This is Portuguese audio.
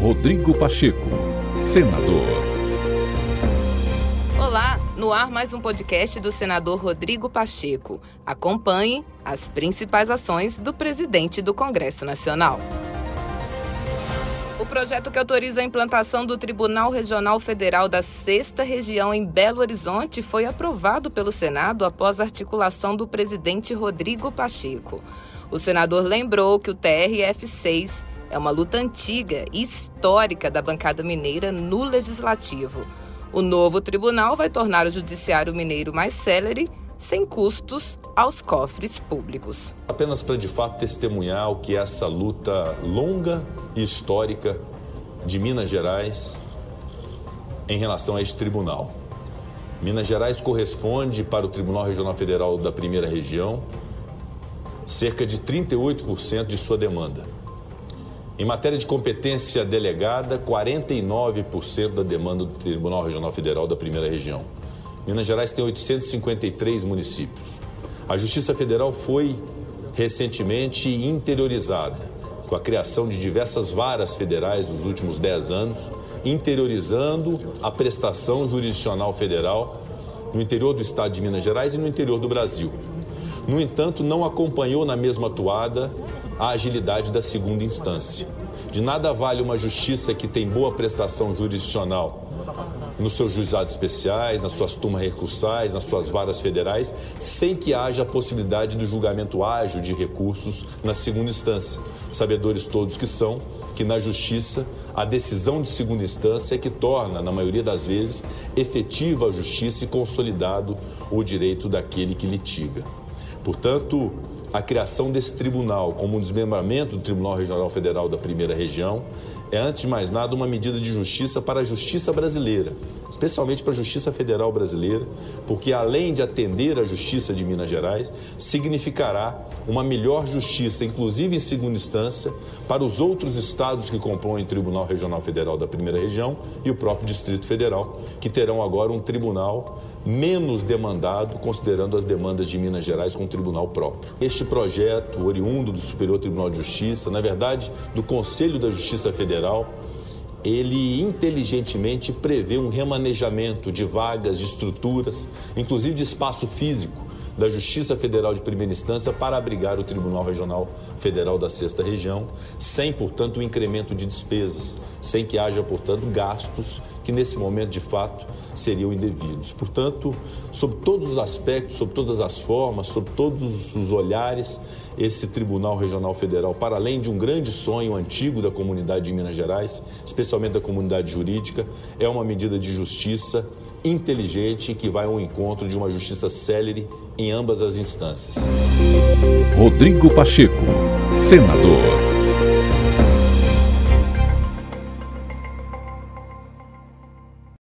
Rodrigo Pacheco, senador. Olá, no ar mais um podcast do senador Rodrigo Pacheco. Acompanhe as principais ações do presidente do Congresso Nacional. O projeto que autoriza a implantação do Tribunal Regional Federal da Sexta Região em Belo Horizonte foi aprovado pelo Senado após articulação do presidente Rodrigo Pacheco. O senador lembrou que o TRF-6 é uma luta antiga e histórica da bancada mineira no legislativo. O novo tribunal vai tornar o judiciário mineiro mais célere, sem custos aos cofres públicos. Apenas para de fato testemunhar o que é essa luta longa e histórica de Minas Gerais em relação a este tribunal. Minas Gerais corresponde para o Tribunal Regional Federal da Primeira Região cerca de 38% de sua demanda. Em matéria de competência delegada, 49% da demanda do Tribunal Regional Federal da Primeira Região. Minas Gerais tem 853 municípios. A Justiça Federal foi recentemente interiorizada com a criação de diversas varas federais nos últimos 10 anos, interiorizando a prestação jurisdicional federal no interior do estado de Minas Gerais e no interior do Brasil. No entanto, não acompanhou na mesma atuada a agilidade da segunda instância. De nada vale uma justiça que tem boa prestação jurisdicional nos seus juizados especiais, nas suas turmas recursais, nas suas varas federais, sem que haja a possibilidade do julgamento ágil de recursos na segunda instância. Sabedores todos que são que na justiça a decisão de segunda instância é que torna, na maioria das vezes, efetiva a justiça e consolidado o direito daquele que litiga. Portanto, a criação desse tribunal como um desmembramento do Tribunal Regional Federal da Primeira Região é, antes de mais nada, uma medida de justiça para a justiça brasileira, especialmente para a justiça federal brasileira, porque além de atender a justiça de Minas Gerais, significará uma melhor justiça, inclusive em segunda instância, para os outros estados que compõem o Tribunal Regional Federal da Primeira Região e o próprio Distrito Federal, que terão agora um tribunal menos demandado, considerando as demandas de Minas Gerais com um tribunal próprio. Este projeto, oriundo do Superior Tribunal de Justiça, na verdade, do Conselho da Justiça Federal, ele inteligentemente prevê um remanejamento de vagas, de estruturas, inclusive de espaço físico da Justiça Federal de Primeira Instância para abrigar o Tribunal Regional Federal da Sexta Região, sem, portanto, o um incremento de despesas, sem que haja, portanto, gastos que nesse momento, de fato, seriam indevidos. Portanto, sobre todos os aspectos, sobre todas as formas, sobre todos os olhares, esse Tribunal Regional Federal, para além de um grande sonho antigo da comunidade de Minas Gerais, especialmente da comunidade jurídica, é uma medida de justiça inteligente que vai ao encontro de uma justiça célere em ambas as instâncias. Rodrigo Pacheco, senador.